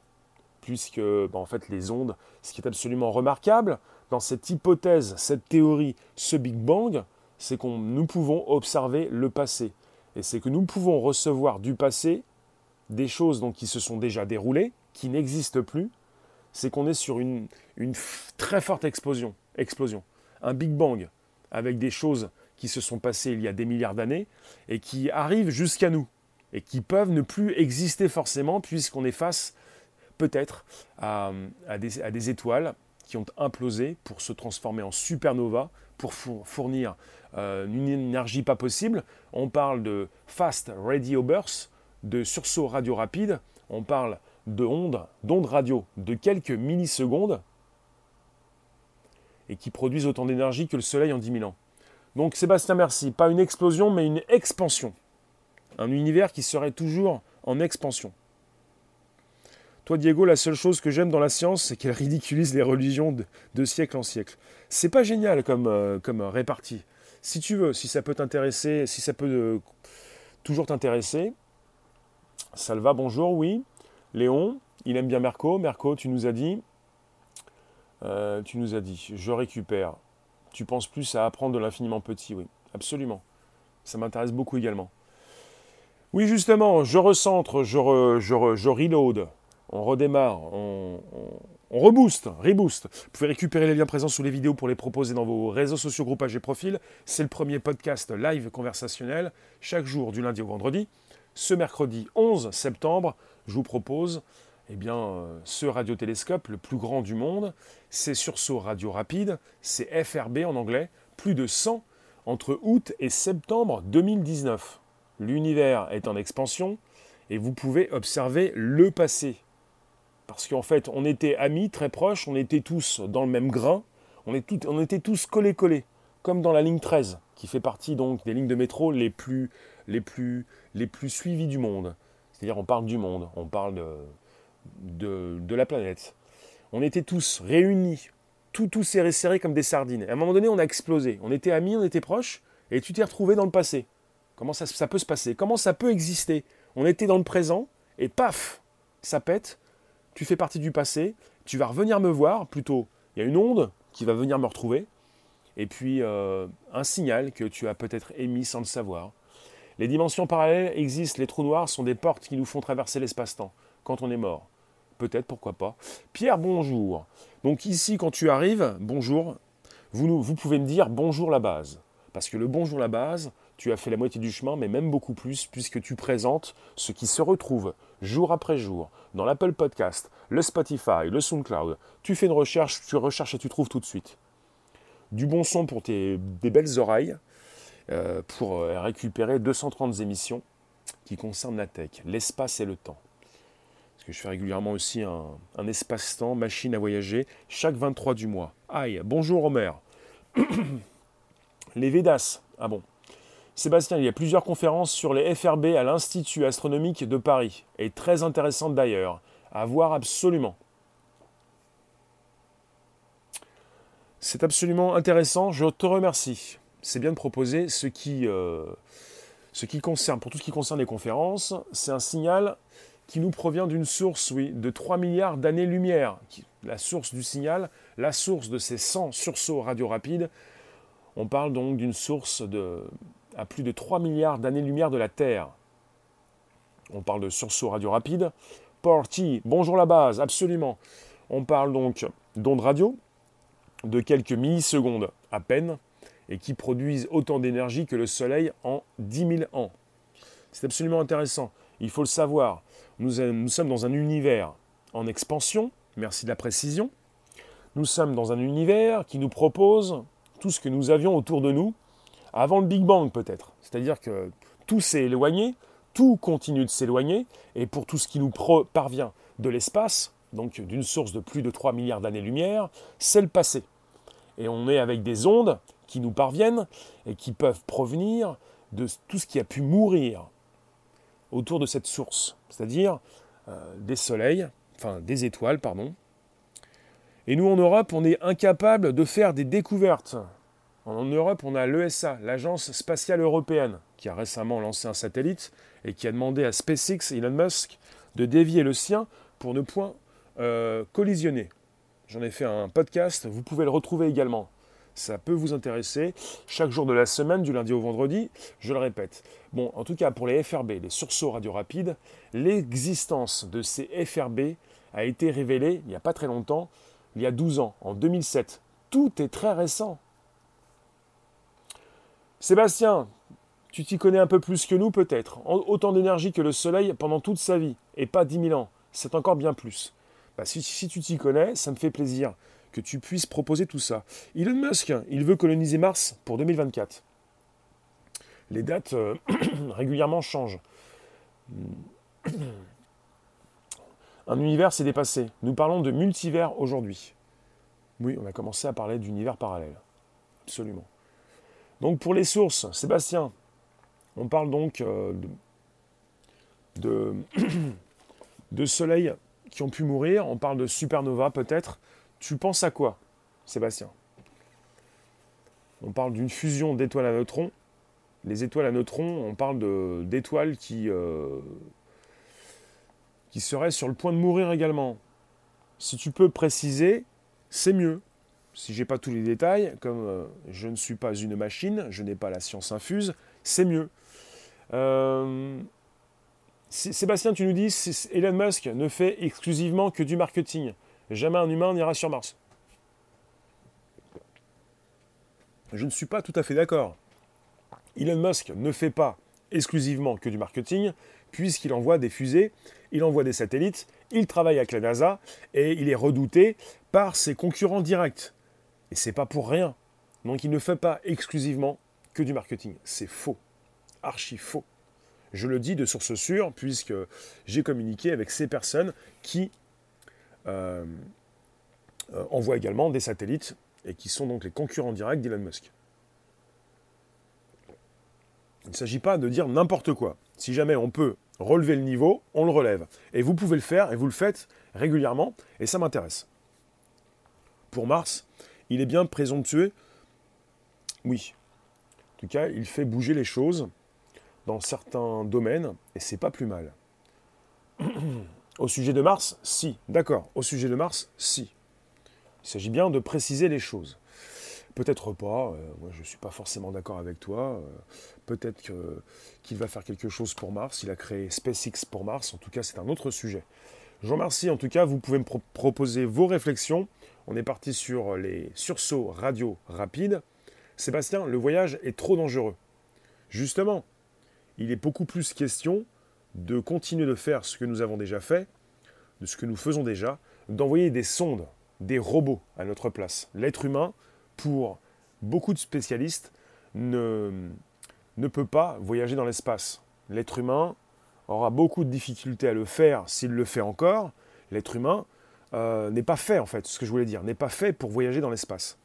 Puisque, bah, en fait, les ondes, ce qui est absolument remarquable, dans cette hypothèse, cette théorie, ce Big Bang, c'est que nous pouvons observer le passé. Et c'est que nous pouvons recevoir du passé des choses donc, qui se sont déjà déroulées, qui n'existent plus. C'est qu'on est sur une, très forte explosion. Un Big Bang avec des choses qui se sont passées il y a des milliards d'années et qui arrivent jusqu'à nous et qui peuvent ne plus exister forcément puisqu'on est face peut-être à des étoiles qui ont implosé pour se transformer en supernova, pour fournir euh, une énergie pas possible. On parle de fast radio bursts, de sursauts radio rapides, on parle de ondes, d'ondes radio de quelques millisecondes et qui produisent autant d'énergie que le Soleil en 10 000 ans. Donc Sébastien, merci. Pas une explosion, mais une expansion. Un univers qui serait toujours en expansion. Toi, Diego, la seule chose que j'aime dans la science, c'est qu'elle ridiculise les religions de, siècle en siècle. C'est pas génial comme, euh, comme répartie. Si tu veux, si ça peut t'intéresser, si ça peut euh, toujours t'intéresser, Salva, bonjour, oui. Léon, il aime bien Merco. Merco, tu nous as dit, euh, tu nous as dit, je récupère. Tu penses plus à apprendre de l'infiniment petit, oui, absolument. Ça m'intéresse beaucoup également. Oui, justement, je recentre, je reload, on redémarre, on, on, rebooste, reboost. Vous pouvez récupérer les liens présents sous les vidéos pour les proposer dans vos réseaux sociaux, groupages et profils. C'est le premier podcast live conversationnel, chaque jour du lundi au vendredi. Ce mercredi 11 septembre, je vous propose eh bien, euh, ce radiotélescope, le plus grand du monde. C'est sursaut radio rapide, c'est FRB en anglais, plus de 100 entre août et septembre 2019. L'univers est en expansion et vous pouvez observer le passé. Parce qu'en fait, on était amis très proches, on était tous dans le même grain, on, était tous collés-collés, comme dans la ligne 13, qui fait partie donc des lignes de métro les plus, suivies du monde. C'est-à-dire, on parle du monde, on parle de, la planète. On était tous réunis, tout, tous serrés, serrés comme des sardines. à un moment donné, on a explosé. On était amis, on était proches, et tu t'es retrouvé dans le passé. Comment ça peut se passer? Comment ça peut exister? On était dans le présent, et paf, ça pète, tu fais partie du passé, tu vas revenir me voir, plutôt, il y a une onde qui va venir me retrouver, et puis euh, un signal que tu as peut-être émis sans le savoir. Les dimensions parallèles existent, les trous noirs sont des portes qui nous font traverser l'espace-temps quand on est mort. Peut-être, pourquoi pas. Pierre, bonjour. Donc ici, quand tu arrives, bonjour, vous, vous pouvez me dire bonjour la base. Parce que le bonjour la base, tu as fait la moitié du chemin, mais même beaucoup plus, puisque tu présentes ce qui se retrouve jour après jour dans l'Apple Podcast, le Spotify, le SoundCloud. Tu fais une recherche, tu recherches et tu trouves tout de suite. Du bon son pour tes belles oreilles, euh, pour euh, récupérer 230 émissions qui concernent la tech, l'espace et le temps. Parce que je fais régulièrement aussi un, espace-temps, machine à voyager, chaque 23 du mois. Aïe, bonjour Homer. Les Védas, ah bon, Sébastien, il y a plusieurs conférences sur les FRB à l'Institut astronomique de Paris, et très intéressantes d'ailleurs, à voir absolument. C'est absolument intéressant, je te remercie. C'est bien de proposer ce qui, euh, ce qui concerne, pour tout ce qui concerne les conférences, c'est un signal qui nous provient d'une source, oui, de 3 milliards d'années-lumière. La source du signal, la source de ces 100 sursauts radio rapides. On parle donc d'une source de à plus de 3 milliards d'années-lumière de la Terre. On parle de sursaut radio rapide. Porty, bonjour la base, absolument. On parle donc d'ondes radio de quelques millisecondes à peine et qui produisent autant d'énergie que le Soleil en 10 000 ans. C'est absolument intéressant. Il faut le savoir. Nous, nous, sommes dans un univers en expansion, merci de la précision. Nous sommes dans un univers qui nous propose tout ce que nous avions autour de nous avant le Big Bang peut-être. C'est-à-dire que tout s'est éloigné, tout continue de s'éloigner, et pour tout ce qui nous parvient de l'espace, donc d'une source de plus de 3 milliards d'années-lumière, c'est le passé. Et on est avec des ondes qui nous parviennent et qui peuvent provenir de tout ce qui a pu mourir autour de cette source, c'est-à-dire euh, des soleils, enfin des étoiles, pardon. Et nous en Europe, on est incapable de faire des découvertes en Europe, on a l'ESA, l'Agence spatiale européenne, qui a récemment lancé un satellite et qui a demandé à SpaceX Elon Musk de dévier le sien pour ne point euh, collisionner. J'en ai fait un podcast, vous pouvez le retrouver également. Ça peut vous intéresser. Chaque jour de la semaine, du lundi au vendredi, je le répète. Bon, en tout cas, pour les FRB, les sursauts radio rapides, l'existence de ces FRB a été révélée il n'y a pas très longtemps, il y a 12 ans, en 2007. Tout est très récent. Sébastien, tu t'y connais un peu plus que nous peut-être. Autant d'énergie que le Soleil pendant toute sa vie, et pas 10 000 ans. C'est encore bien plus. Bah, si, tu t'y connais, ça me fait plaisir que tu puisses proposer tout ça. Elon Musk, il veut coloniser Mars pour 2024. Les dates euh, régulièrement changent. Un univers s'est dépassé. Nous parlons de multivers aujourd'hui. Oui, on a commencé à parler d'univers parallèle. Absolument. Donc pour les sources, Sébastien, on parle donc euh, de, de, soleil qui ont pu mourir. On parle de supernova peut-être. Tu penses à quoi, Sébastien? On parle d'une fusion d'étoiles à neutrons. Les étoiles à neutrons, on parle d'étoiles qui, euh, qui seraient sur le point de mourir également. Si tu peux préciser, c'est mieux. Si j'ai pas tous les détails, comme euh, je ne suis pas une machine, je n'ai pas la science infuse, c'est mieux. Euh, Sébastien, tu nous dis, Elon Musk ne fait exclusivement que du marketing. Jamais un humain n'ira sur Mars. Je ne suis pas tout à fait d'accord. Elon Musk ne fait pas exclusivement que du marketing, puisqu'il envoie des fusées, il envoie des satellites, il travaille avec la NASA et il est redouté par ses concurrents directs. Et c'est pas pour rien. Donc il ne fait pas exclusivement que du marketing. C'est faux. Archi faux. Je le dis de source sûre, puisque j'ai communiqué avec ces personnes qui euh, euh, envoient également des satellites et qui sont donc les concurrents directs d'Elon Musk. Il ne s'agit pas de dire n'importe quoi. Si jamais on peut relever le niveau, on le relève. Et vous pouvez le faire, et vous le faites régulièrement, et ça m'intéresse. Pour Mars, il est bien présomptueux Oui. En tout cas, il fait bouger les choses dans certains domaines, et c'est pas plus mal. Au sujet de Mars, si. D'accord. Au sujet de Mars, si. Il s'agit bien de préciser les choses. Peut-être pas, euh, moi je ne suis pas forcément d'accord avec toi. Euh, peut-être qu'il va faire quelque chose pour Mars. Il a créé SpaceX pour Mars. En tout cas, c'est un autre sujet. Je vous remercie. En tout cas, vous pouvez me proposer vos réflexions. On est parti sur les sursauts radio rapides. Sébastien, le voyage est trop dangereux. Justement, il est beaucoup plus question de continuer de faire ce que nous avons déjà fait, de ce que nous faisons déjà, d'envoyer des sondes, des robots à notre place. L'être humain, pour beaucoup de spécialistes, ne, ne peut pas voyager dans l'espace. L'être humain aura beaucoup de difficultés à le faire s'il le fait encore. L'être humain euh, n'est pas fait, en fait, ce que je voulais dire, n'est pas fait pour voyager dans l'espace.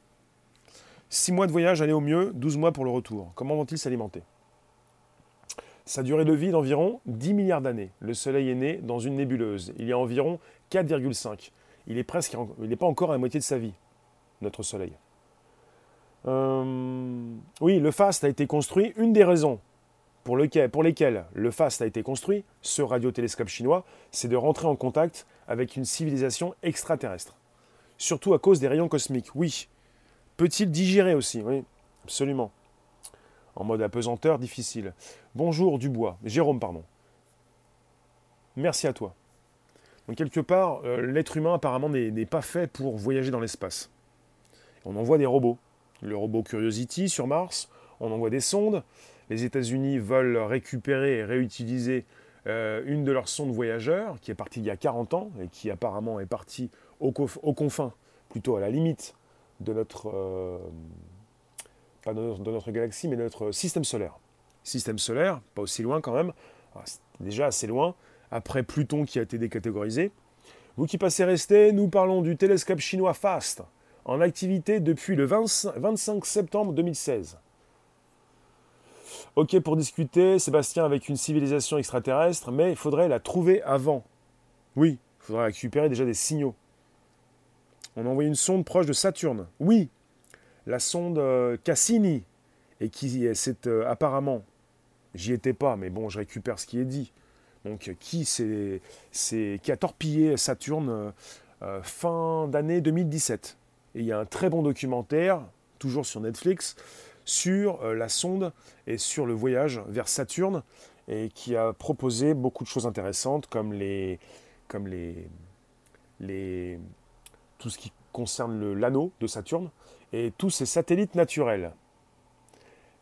Six mois de voyage, aller au mieux, 12 mois pour le retour. Comment vont-ils s'alimenter? Sa durée de vie d'environ 10 milliards d'années. Le Soleil est né dans une nébuleuse. Il y a environ 4,5. Il est presque, il n'est pas encore à la moitié de sa vie, notre Soleil. Euh, oui, le FAST a été construit. Une des raisons pour, pour lesquelles le FAST a été construit, ce radiotélescope chinois, c'est de rentrer en contact avec une civilisation extraterrestre. Surtout à cause des rayons cosmiques. Oui. Peut-il digérer aussi Oui, absolument en mode apesanteur difficile. Bonjour Dubois, Jérôme, pardon. Merci à toi. Donc quelque part, euh, l'être humain apparemment n'est pas fait pour voyager dans l'espace. On envoie des robots. Le robot Curiosity sur Mars, on envoie des sondes. Les États-Unis veulent récupérer et réutiliser euh, une de leurs sondes voyageurs qui est partie il y a 40 ans et qui apparemment est partie aux, confins, plutôt à la limite de notre, euh, pas de notre, galaxie, mais de notre système solaire. Système solaire, pas aussi loin quand même, ah, déjà assez loin, après Pluton qui a été décatégorisé. Vous qui passez rester, nous parlons du télescope chinois FAST, en activité depuis le 25 septembre 2016. Ok pour discuter, Sébastien, avec une civilisation extraterrestre, mais il faudrait la trouver avant. Oui, il faudrait récupérer déjà des signaux. On a envoyé une sonde proche de Saturne. Oui, la sonde euh, Cassini, et qui c'est euh, apparemment, j'y étais pas, mais bon, je récupère ce qui est dit, donc qui, c'est, qui a torpillé Saturne euh, fin d'année 2017. Et il y a un très bon documentaire, toujours sur Netflix, sur la sonde et sur le voyage vers Saturne, et qui a proposé beaucoup de choses intéressantes, comme les, comme les, les tout ce qui concerne l'anneau de Saturne, et tous ces satellites naturels.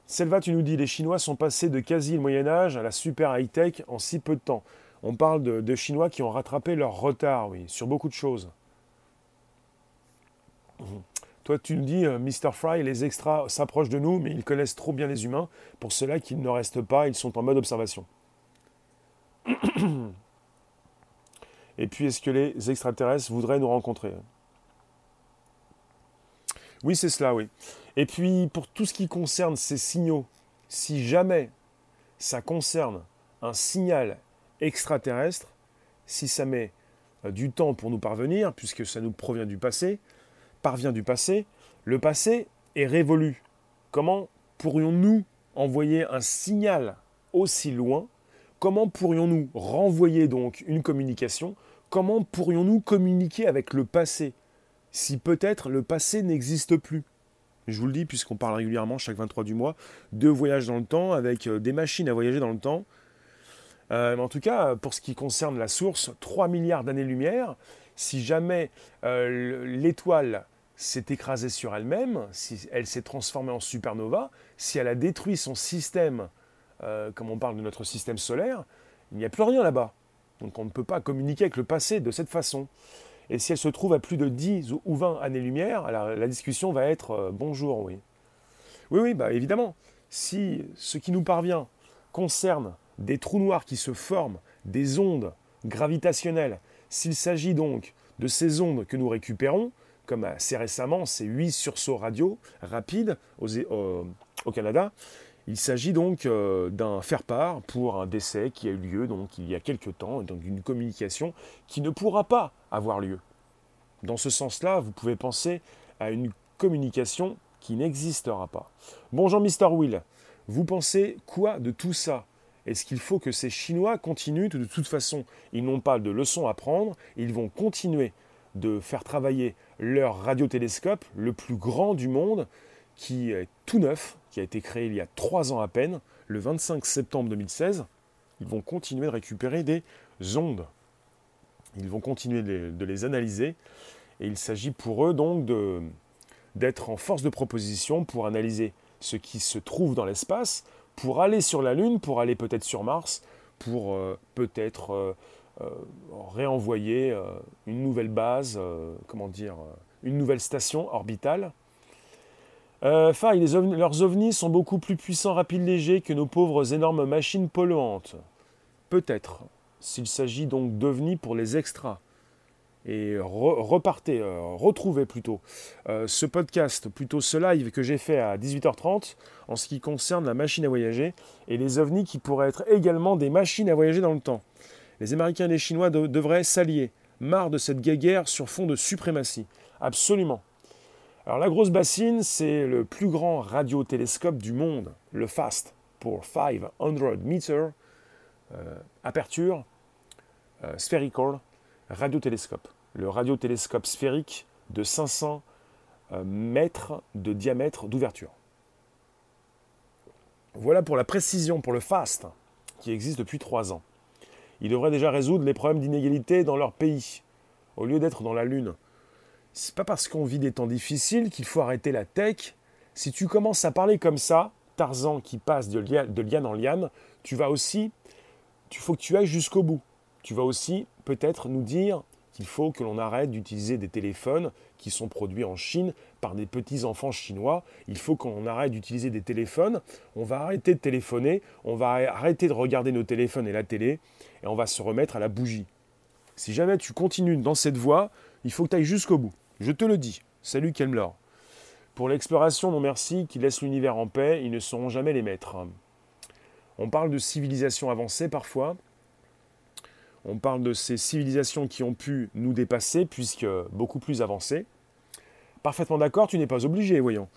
Selva, tu nous dis, les Chinois sont passés de quasi le Moyen Âge à la super high-tech en si peu de temps. On parle de, Chinois qui ont rattrapé leur retard, oui, sur beaucoup de choses. Toi, tu nous dis, euh, Mr. Fry, les extras s'approchent de nous, mais ils connaissent trop bien les humains, pour cela qu'ils ne restent pas, ils sont en mode observation. Et puis, est-ce que les extraterrestres voudraient nous rencontrer? Oui, c'est cela, oui. Et puis, pour tout ce qui concerne ces signaux, si jamais ça concerne un signal extraterrestre, si ça met euh, du temps pour nous parvenir, puisque ça nous provient du passé, parvient du passé, le passé est révolu. Comment pourrions-nous envoyer un signal aussi loin? Comment pourrions-nous renvoyer donc une communication? Comment pourrions-nous communiquer avec le passé si peut-être le passé n'existe plus? Je vous le dis, puisqu'on parle régulièrement chaque 23 du mois de voyage dans le temps avec euh, des machines à voyager dans le temps. Euh, en tout cas, pour ce qui concerne la source, 3 milliards d'années-lumière, si jamais euh, l'étoile s'est écrasée sur elle-même, si elle s'est transformée en supernova, si elle a détruit son système, comme on parle de notre système solaire, il n'y a plus rien là-bas. Donc on ne peut pas communiquer avec le passé de cette façon. Et si elle se trouve à plus de 10 ou 20 années-lumière, alors la discussion va être euh, bonjour, oui. Oui, oui, bah évidemment. Si ce qui nous parvient concerne des trous noirs qui se forment, des ondes gravitationnelles, s'il s'agit donc de ces ondes que nous récupérons, comme assez récemment ces 8 sursauts radio rapides au Canada, il s'agit donc euh, d'un faire-part pour un décès qui a eu lieu donc il y a quelque temps, donc d'une communication qui ne pourra pas avoir lieu. Dans ce sens-là, vous pouvez penser à une communication qui n'existera pas. Bonjour Mr. Will, vous pensez quoi de tout ça? Est-ce qu'il faut que ces Chinois continuent? De toute façon, ils n'ont pas de leçons à prendre, ils vont continuer de faire travailler leur radiotélescope, le plus grand du monde, qui est tout neuf, qui a été créé il y a trois ans à peine, le 25 septembre 2016. Ils vont continuer de récupérer des ondes. Ils vont continuer de les, analyser. Et il s'agit pour eux donc d'être en force de proposition pour analyser ce qui se trouve dans l'espace, pour aller sur la Lune, pour aller peut-être sur Mars, pour euh, peut-être euh, réenvoyer une nouvelle base, comment dire, une nouvelle station orbitale euh, leurs ovnis sont beaucoup plus puissants, rapides, légers que nos pauvres énormes machines polluantes. Peut-être, s'il s'agit donc d'ovnis pour les extras. Et repartez, euh, retrouvez plutôt euh, ce podcast, plutôt ce live que j'ai fait à 18h30 en ce qui concerne la machine à voyager et les ovnis qui pourraient être également des machines à voyager dans le temps. Les Américains et les Chinois devraient s'allier, marre de cette guerre sur fond de suprématie. Absolument. Alors la grosse bassine, c'est le plus grand radiotélescope du monde, le FAST, pour 500 meter, euh, aperture euh, spherical radiotélescope. Le radiotélescope sphérique de 500 euh, mètres de diamètre d'ouverture. Voilà pour la précision pour le FAST, qui existe depuis trois ans. Il devrait déjà résoudre les problèmes d'inégalité dans leur pays, au lieu d'être dans la Lune c'est pas parce qu'on vit des temps difficiles qu'il faut arrêter la tech. Si tu commences à parler comme ça, Tarzan qui passe de, liane en liane, tu vas aussi, tu faut que tu ailles jusqu'au bout. Tu vas aussi peut-être nous dire qu'il faut que l'on arrête d'utiliser des téléphones qui sont produits en Chine par des petits enfants chinois. Il faut qu'on arrête d'utiliser des téléphones. On va arrêter de téléphoner. On va arrêter de regarder nos téléphones et la télé. Et on va se remettre à la bougie. Si jamais tu continues dans cette voie, il faut que tu ailles jusqu'au bout. Je te le dis. Salut Kelmlor. Pour l'exploration, non merci, qui laisse l'univers en paix, ils ne seront jamais les maîtres. On parle de civilisations avancées parfois. On parle de ces civilisations qui ont pu nous dépasser, puisque beaucoup plus avancées. Parfaitement d'accord, tu n'es pas obligé, voyons.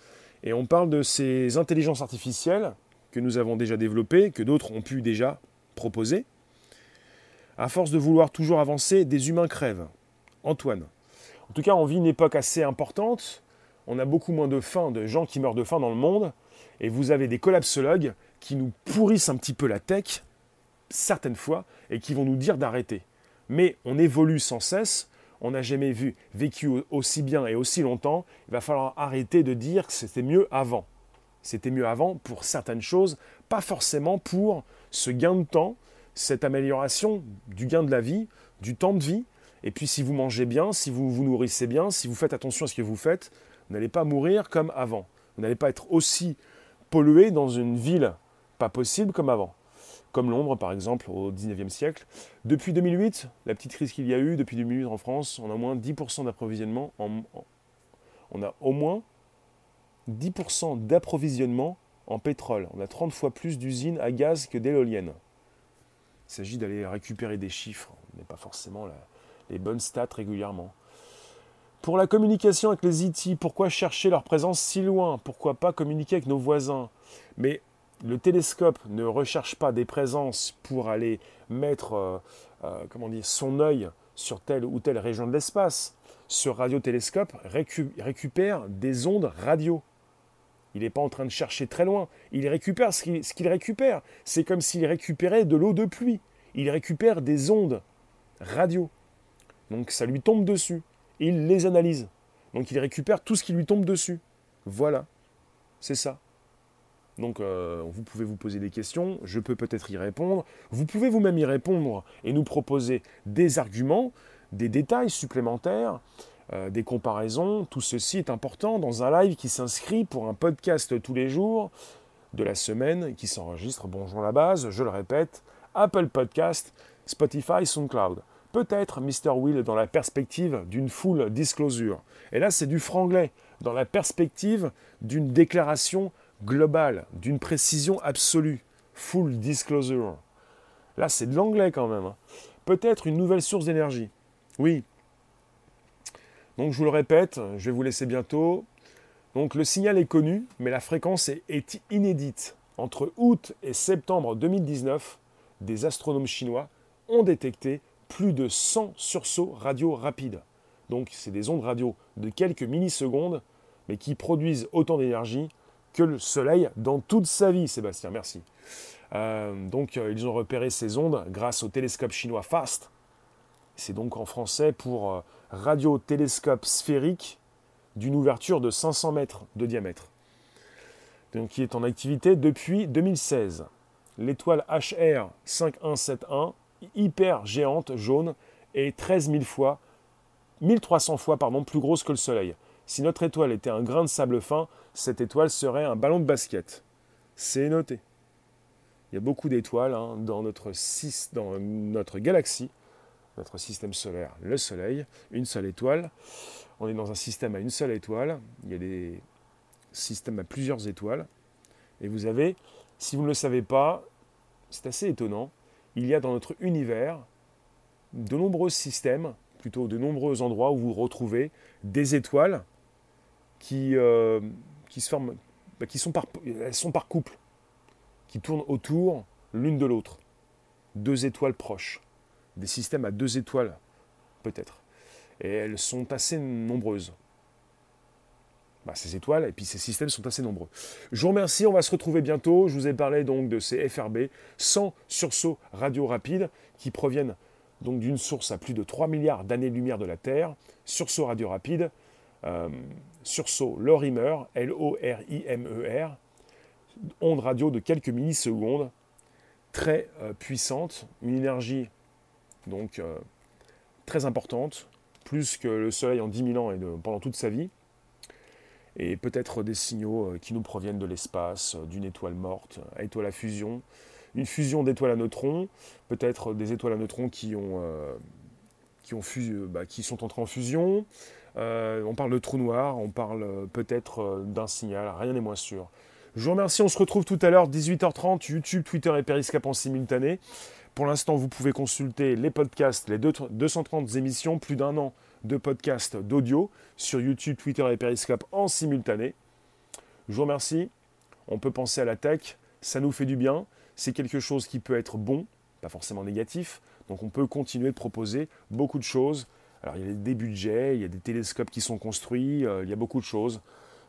Et on parle de ces intelligences artificielles que nous avons déjà développées, que d'autres ont pu déjà proposer. À force de vouloir toujours avancer, des humains crèvent. Antoine. En tout cas, on vit une époque assez importante. On a beaucoup moins de faim, de gens qui meurent de faim dans le monde. Et vous avez des collapsologues qui nous pourrissent un petit peu la tech, certaines fois, et qui vont nous dire d'arrêter. Mais on évolue sans cesse. On n'a jamais vu, vécu aussi bien et aussi longtemps. Il va falloir arrêter de dire que c'était mieux avant. C'était mieux avant pour certaines choses, pas forcément pour ce gain de temps, cette amélioration du gain de la vie, du temps de vie, et puis si vous mangez bien, si vous vous nourrissez bien, si vous faites attention à ce que vous faites, vous n'allez pas mourir comme avant. Vous n'allez pas être aussi pollué dans une ville pas possible comme avant. Comme Londres, par exemple, au 19e siècle. Depuis 2008, la petite crise qu'il y a eu, depuis 2008 en France, on a au moins 10% d'approvisionnement. on a au moins 10% d'approvisionnement en pétrole. On a 30 fois plus d'usines à gaz que d'éoliennes. Il s'agit d'aller récupérer des chiffres, mais pas forcément les bonnes stats régulièrement. Pour la communication avec les IT, pourquoi chercher leur présence si loin? Pourquoi pas communiquer avec nos voisins? Mais le télescope ne recherche pas des présences pour aller mettre euh, euh, comment son œil sur telle ou telle région de l'espace. Ce radiotélescope récupère des ondes radio. Il n'est pas en train de chercher très loin. Il récupère ce qu'il récupère. C'est comme s'il récupérait de l'eau de pluie. Il récupère des ondes radio. Donc ça lui tombe dessus. Il les analyse. Donc il récupère tout ce qui lui tombe dessus. Voilà. C'est ça. Donc euh, vous pouvez vous poser des questions, je peux peut-être y répondre, vous pouvez vous-même y répondre et nous proposer des arguments, des détails supplémentaires, euh, des comparaisons. Tout ceci est important dans un live qui s'inscrit pour un podcast tous les jours de la semaine qui s'enregistre. Bonjour la base, je le répète, Apple Podcast, Spotify, SoundCloud. Peut-être Mr. Will dans la perspective d'une full disclosure. Et là, c'est du franglais, dans la perspective d'une déclaration globale, d'une précision absolue. Full disclosure. Là, c'est de l'anglais quand même. Hein. Peut-être une nouvelle source d'énergie. Oui. Donc, je vous le répète, je vais vous laisser bientôt. Donc, le signal est connu, mais la fréquence est, inédite. Entre août et septembre 2019, des astronomes chinois ont détecté plus de 100 sursauts radio rapides. Donc, c'est des ondes radio de quelques millisecondes, mais qui produisent autant d'énergie que le Soleil dans toute sa vie, Sébastien, merci. Euh, donc euh, ils ont repéré ces ondes grâce au télescope chinois FAST. C'est donc en français pour euh, radiotélescope sphérique d'une ouverture de 500 mètres de diamètre. Donc qui est en activité depuis 2016. L'étoile HR 5171, hyper géante jaune, est 13 000 fois, 1300 fois pardon, plus grosse que le Soleil. Si notre étoile était un grain de sable fin, cette étoile serait un ballon de basket. C'est noté. Il y a beaucoup d'étoiles hein, dans, notre, dans notre galaxie, notre système solaire, le Soleil, une seule étoile. On est dans un système à une seule étoile. Il y a des systèmes à plusieurs étoiles. Et vous avez, si vous ne le savez pas, c'est assez étonnant, il y a dans notre univers de nombreux systèmes, plutôt de nombreux endroits où vous retrouvez des étoiles qui, euh, qui se forment, bah, qui sont par, elles sont par couple, qui tournent autour l'une de l'autre. Deux étoiles proches, des systèmes à deux étoiles peut-être. Et elles sont assez nombreuses. Bah, ces étoiles et puis ces systèmes sont assez nombreux. Je vous remercie, on va se retrouver bientôt. Je vous ai parlé donc de ces FRB, 100 sursauts radio rapides qui proviennent donc d'une source à plus de 3 milliards d'années-lumière de la Terre, sursauts radio rapides euh, sursaut Lorimer, L-O-R-I-M-E-R, e onde radio de quelques millisecondes, très euh, puissante, une énergie donc euh, très importante, plus que le Soleil en 10 000 ans et pendant toute sa vie, et peut-être des signaux qui nous proviennent de l'espace, d'une étoile morte, étoile à fusion, une fusion d'étoiles à neutrons, peut-être des étoiles à neutrons qui, ont, qui, ont bah, qui sont entrées en fusion, euh, on parle de trou noir, on parle euh, peut-être euh, d'un signal, rien n'est moins sûr. Je vous remercie, on se retrouve tout à l'heure, 18h30, YouTube, Twitter et Periscope en simultané. Pour l'instant, vous pouvez consulter les podcasts, les 230 émissions, plus d'un an de podcasts d'audio sur YouTube, Twitter et Periscope en simultané. Je vous remercie. On peut penser à la tech, ça nous fait du bien. C'est quelque chose qui peut être bon, pas forcément négatif. Donc on peut continuer de proposer beaucoup de choses alors il y a des budgets, il y a des télescopes qui sont construits, euh, il y a beaucoup de choses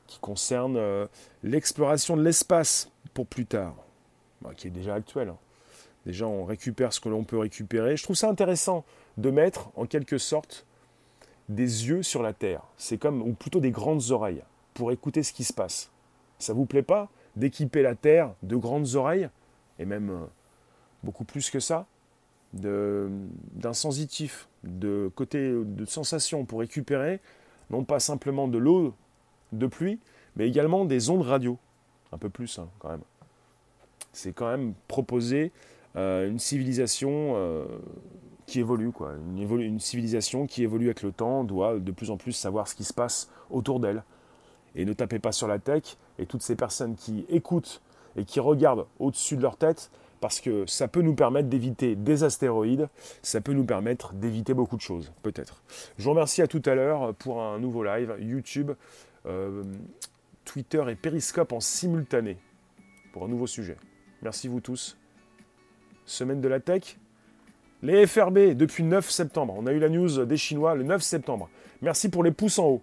qui concernent euh, l'exploration de l'espace pour plus tard, bah, qui est déjà actuel. Hein. Déjà on récupère ce que l'on peut récupérer. Je trouve ça intéressant de mettre en quelque sorte des yeux sur la Terre. C'est comme, ou plutôt des grandes oreilles, pour écouter ce qui se passe. Ça vous plaît pas d'équiper la Terre de grandes oreilles, et même euh, beaucoup plus que ça d'un sensitif, de côté de sensation pour récupérer non pas simplement de l'eau de pluie, mais également des ondes radio. Un peu plus hein, quand même. C'est quand même proposer euh, une civilisation euh, qui évolue. Quoi. Une, une, civilisation qui évolue avec le temps doit de plus en plus savoir ce qui se passe autour d'elle. Et ne tapez pas sur la tech. Et toutes ces personnes qui écoutent et qui regardent au-dessus de leur tête, parce que ça peut nous permettre d'éviter des astéroïdes, ça peut nous permettre d'éviter beaucoup de choses, peut-être. Je vous remercie à tout à l'heure pour un nouveau live YouTube, euh, Twitter et Periscope en simultané pour un nouveau sujet. Merci vous tous. Semaine de la tech. Les FRB depuis 9 septembre. On a eu la news des Chinois le 9 septembre. Merci pour les pouces en haut.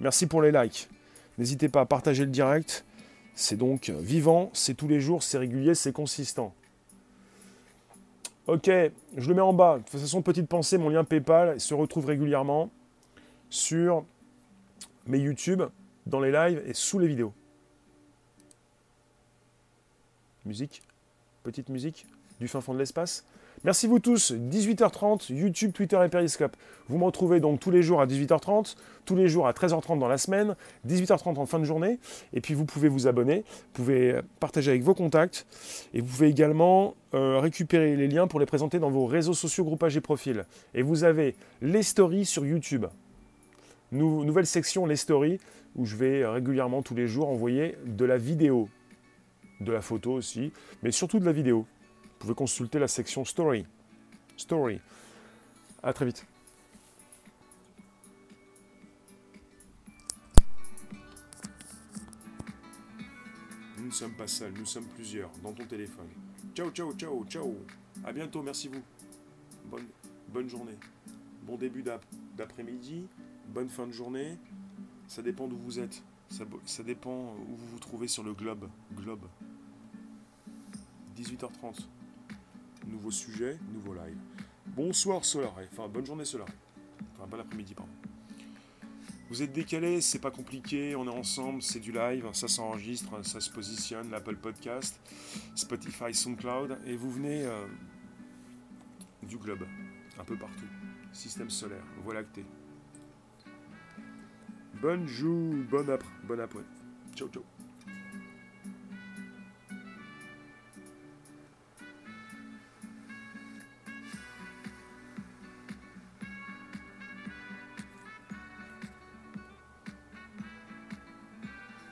Merci pour les likes. N'hésitez pas à partager le direct. C'est donc vivant, c'est tous les jours, c'est régulier, c'est consistant. Ok, je le mets en bas. De toute façon, petite pensée, mon lien PayPal se retrouve régulièrement sur mes YouTube, dans les lives et sous les vidéos. Musique, petite musique du fin fond de l'espace. Merci vous tous, 18h30, YouTube, Twitter et Periscope. Vous me retrouvez donc tous les jours à 18h30, tous les jours à 13h30 dans la semaine, 18h30 en fin de journée. Et puis vous pouvez vous abonner, vous pouvez partager avec vos contacts et vous pouvez également euh, récupérer les liens pour les présenter dans vos réseaux sociaux, groupages et profils. Et vous avez les stories sur YouTube. nouvelle section, les stories, où je vais régulièrement tous les jours envoyer de la vidéo, de la photo aussi, mais surtout de la vidéo. Vous pouvez consulter la section Story. Story. À très vite. Nous ne sommes pas seuls, nous sommes plusieurs dans ton téléphone. Ciao, ciao, ciao, ciao. À bientôt, merci vous. Bonne, bonne journée. Bon début d'après-midi, bonne fin de journée. Ça dépend d'où vous êtes. Ça, ça dépend où vous vous trouvez sur le globe. Globe. 18h30 nouveau sujet, nouveau live. Bonsoir Solaré, enfin bonne journée Solaré. Enfin bon après-midi, pardon. Vous êtes décalé, c'est pas compliqué, on est ensemble, c'est du live, ça s'enregistre, ça se positionne, l'Apple Podcast, Spotify, SoundCloud, et vous venez euh, du globe, un peu partout. Système solaire, voie lactée. Bonne joue, bon après, bon après. Ciao, ciao.